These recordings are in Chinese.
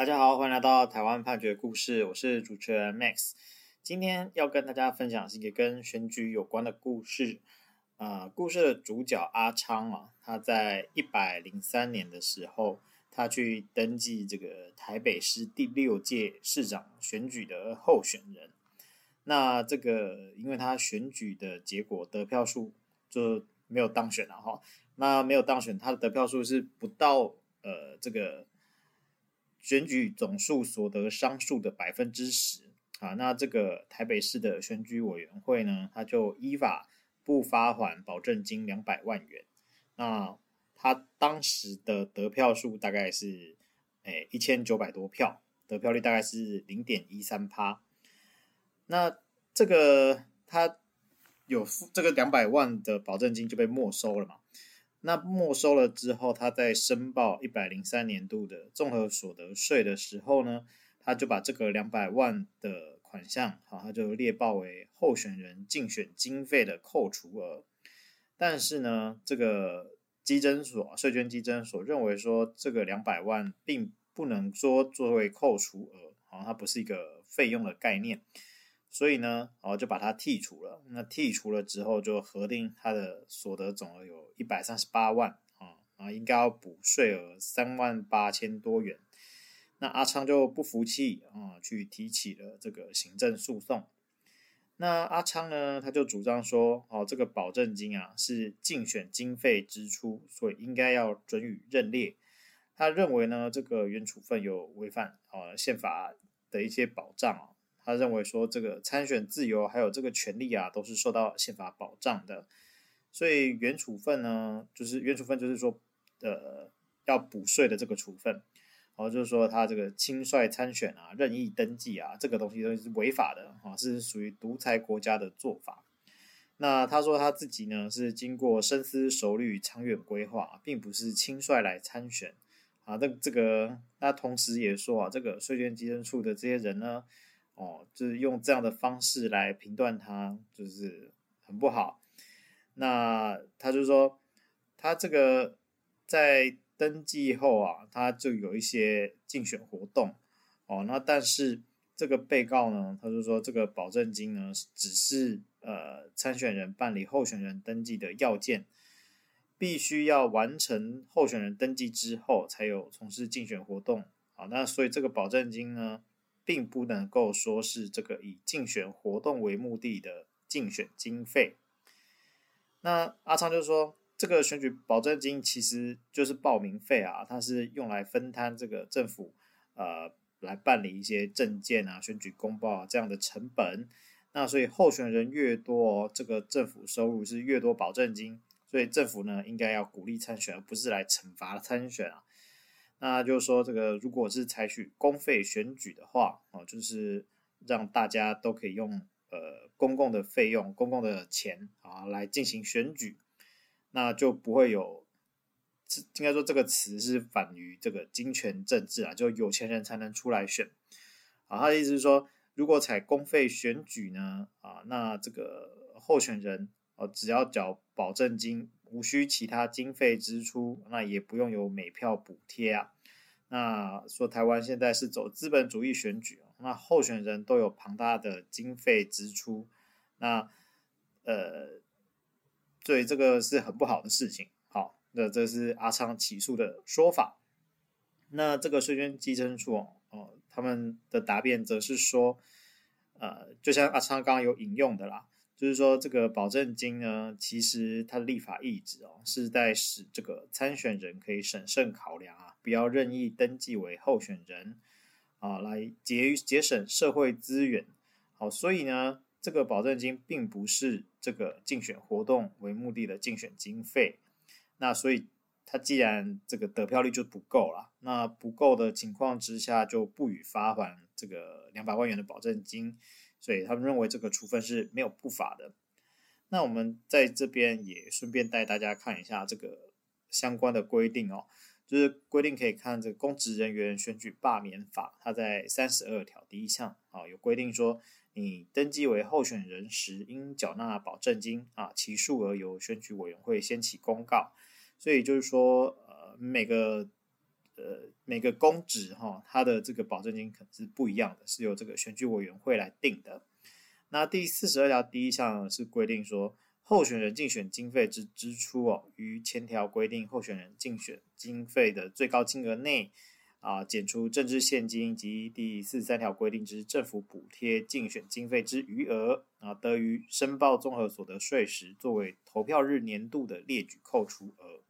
大家好，欢迎来到台湾判决故事，我是主持人 Max。今天要跟大家分享是一个跟选举有关的故事。啊、故事的主角阿昌啊，他在一百零三年的时候，他去登记这个台北市第六届市长选举的候选人。那这个，因为他选举的结果得票数就没有当选了哈。那没有当选，他的得票数是不到呃这个。选举总数所得商数的百分之十啊，那这个台北市的选举委员会呢，他就依法不发还保证金两百万元。那他当时的得票数大概是诶一千九百多票，得票率大概是零点一三趴。那这个他有付这个两百万的保证金就被没收了嘛？那没收了之后，他在申报一百零三年度的综合所得税的时候呢，他就把这个两百万的款项，好，他就列报为候选人竞选经费的扣除额。但是呢，这个稽征所税捐稽征所认为说，这个两百万并不能说作为扣除额，好，它不是一个费用的概念。所以呢，哦，就把它剔除了。那剔除了之后，就核定他的所得总额有一百三十八万啊，啊，应该要补税额三万八千多元。那阿昌就不服气啊，去提起了这个行政诉讼。那阿昌呢，他就主张说，哦，这个保证金啊是竞选经费支出，所以应该要准予认列。他认为呢，这个原处分有违反呃宪法的一些保障啊。他认为说，这个参选自由还有这个权利啊，都是受到宪法保障的。所以原处分呢，就是原处分就是说，呃，要补税的这个处分，然后就是说他这个轻率参选啊、任意登记啊，这个东西都是违法的啊，是属于独裁国家的做法。那他说他自己呢是经过深思熟虑、长远规划，并不是轻率来参选啊。这这个，那同时也说啊，这个税捐稽征处的这些人呢。哦，就是用这样的方式来评断他，就是很不好。那他就说，他这个在登记后啊，他就有一些竞选活动。哦，那但是这个被告呢，他就说这个保证金呢，只是呃参选人办理候选人登记的要件，必须要完成候选人登记之后，才有从事竞选活动。好，那所以这个保证金呢，并不能够说是这个以竞选活动为目的的竞选经费。那阿昌就说，这个选举保证金其实就是报名费啊，它是用来分摊这个政府呃来办理一些证件啊、选举公报啊这样的成本。那所以候选人越多，这个政府收入是越多保证金，所以政府呢应该要鼓励参选，而不是来惩罚参选啊。那就是说，这个如果是采取公费选举的话，哦，就是让大家都可以用呃公共的费用、公共的钱啊来进行选举，那就不会有，应该说这个词是反于这个金权政治啊，就有钱人才能出来选。啊，他的意思是说，如果采公费选举呢，啊，那这个候选人哦，只要缴保证金。无需其他经费支出，那也不用有每票补贴啊。那说台湾现在是走资本主义选举，那候选人都有庞大的经费支出，那呃，所以这个是很不好的事情。好，那这是阿昌起诉的说法。那这个税捐稽征处哦，哦，他们的答辩则是说，呃，就像阿昌刚刚有引用的啦。就是说，这个保证金呢，其实它的立法意志哦，是在使这个参选人可以审慎考量啊，不要任意登记为候选人啊，来节节省社会资源。好，所以呢，这个保证金并不是这个竞选活动为目的的竞选经费。那所以，他既然这个得票率就不够了，那不够的情况之下，就不予发还这个两百万元的保证金。所以他们认为这个处分是没有不法的。那我们在这边也顺便带大家看一下这个相关的规定哦，就是规定可以看这个公职人员选举罢免法，它在三十二条第一项啊有规定说，你登记为候选人时应缴纳保证金啊，其数额由选举委员会先起公告。所以就是说，呃，每个呃每个公职哈，它的这个保证金可是不一样的，是由这个选举委员会来定的。那第四十二条第一项是规定说，候选人竞选经费之支出哦，于前条规定候选人竞选经费的最高金额内啊，减除政治献金及第四十三条规定之政府补贴竞选经费之余额啊，得于申报综合所得税时作为投票日年度的列举扣除额。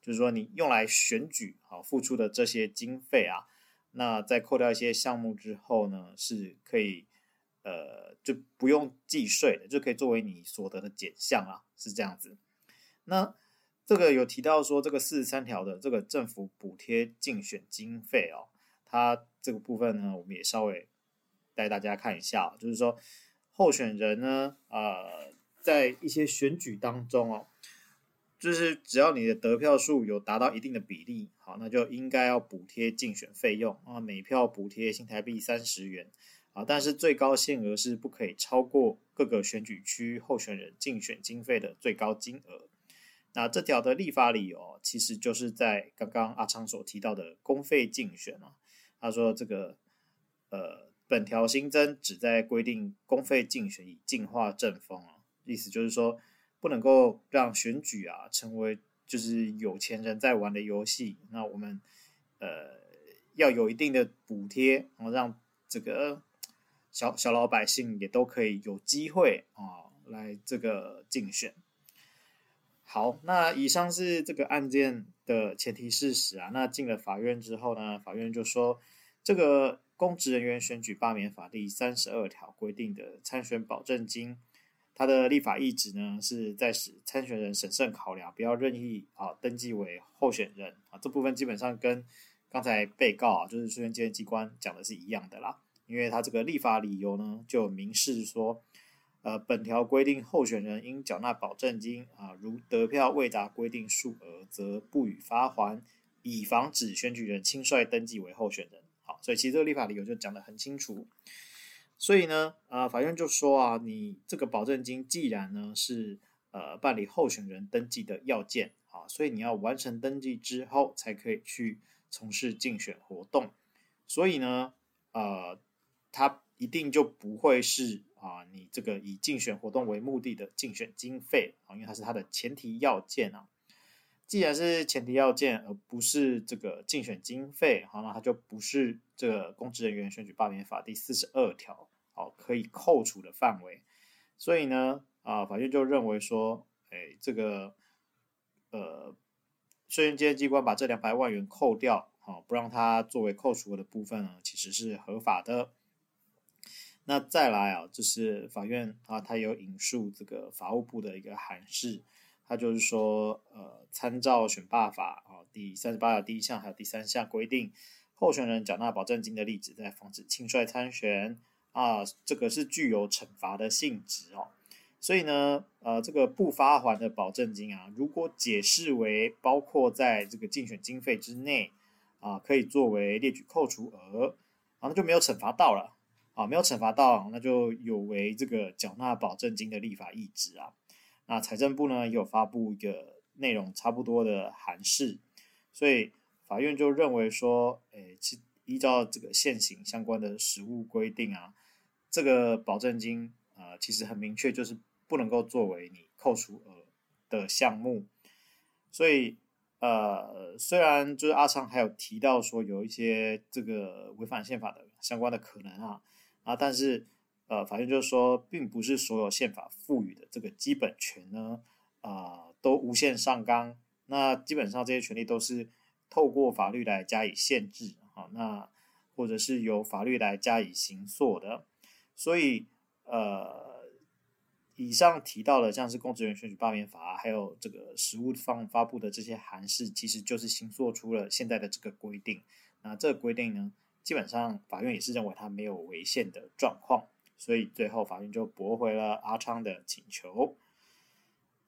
就是说，你用来选举啊付出的这些经费啊，那在扣掉一些项目之后呢，是可以。呃，就不用计税的，就可以作为你所得的减项啊，是这样子。那这个有提到说，这个四十三条的这个政府补贴竞选经费哦，它这个部分呢，我们也稍微带大家看一下，就是说候选人呢，呃，在一些选举当中哦，就是只要你的得票数有达到一定的比例，好，那就应该要补贴竞选费用啊，每票补贴新台币三十元。啊，但是最高限额是不可以超过各个选举区候选人竞选经费的最高金额。那这条的立法理由，其实就是在刚刚阿昌所提到的公费竞选啊。他说这个呃，本条新增旨在规定公费竞选以净化政风啊，意思就是说不能够让选举啊成为就是有钱人在玩的游戏。那我们呃要有一定的补贴，然后让这个。小小老百姓也都可以有机会啊，来这个竞选。好，那以上是这个案件的前提事实啊。那进了法院之后呢，法院就说，这个公职人员选举罢免法第三十二条规定的参选保证金，它的立法意旨呢，是在使参选人审慎考量，不要任意啊登记为候选人啊。这部分基本上跟刚才被告啊，就是书院监机关讲的是一样的啦。因为他这个立法理由呢，就明示说，呃，本条规定候选人应缴纳保证金啊，如得票未达规定数额，则不予发还，以防止选举人轻率登记为候选人。好，所以其实这个立法理由就讲得很清楚。所以呢，啊，法院就说啊，你这个保证金既然呢是呃办理候选人登记的要件啊，所以你要完成登记之后才可以去从事竞选活动。所以呢，呃。它一定就不会是啊，你这个以竞选活动为目的的竞选经费啊，因为它是它的前提要件啊。既然是前提要件，而不是这个竞选经费，好，那它就不是这个公职人员选举罢免法第四十二条好可以扣除的范围。所以呢，啊，法院就认为说，哎，这个呃，税院监机关把这两百万元扣掉，好，不让它作为扣除的部分呢，其实是合法的。那再来啊，就是法院啊，他有引述这个法务部的一个函释，他就是说，呃，参照选罢法啊第三十八条第一项还有第三项规定，候选人缴纳保证金的例子，在防止轻率参选啊，这个是具有惩罚的性质哦。所以呢，呃，这个不发还的保证金啊，如果解释为包括在这个竞选经费之内啊，可以作为列举扣除额啊，那就没有惩罚到了。啊，没有惩罚到，那就有违这个缴纳保证金的立法意志啊。那财政部呢也有发布一个内容差不多的函释，所以法院就认为说，诶，其依照这个现行相关的实务规定啊，这个保证金啊，其实很明确，就是不能够作为你扣除额的项目。所以，呃，虽然就是阿昌还有提到说有一些这个违反宪法的相关的可能啊。啊，但是，呃，法院就是说，并不是所有宪法赋予的这个基本权呢，啊、都无限上纲。那基本上这些权利都是透过法律来加以限制，啊，那或者是由法律来加以行塑的。所以，呃，以上提到的，像是公职人员选举罢免法，还有这个实务方发布的这些函释，其实就是形塑出了现在的这个规定。那这个规定呢，基本上，法院也是认为他没有违宪的状况，所以最后法院就驳回了阿昌的请求。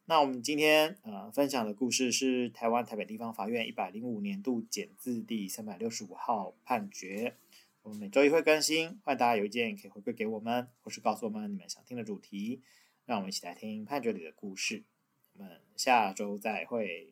那我们今天呃分享的故事是台湾台北地方法院一百零五年度简字第三百六十五号判决。我们每周一会更新，欢迎大家邮件可以回馈给我们，或是告诉我们你们想听的主题，让我们一起来听判决里的故事。我们下周再会。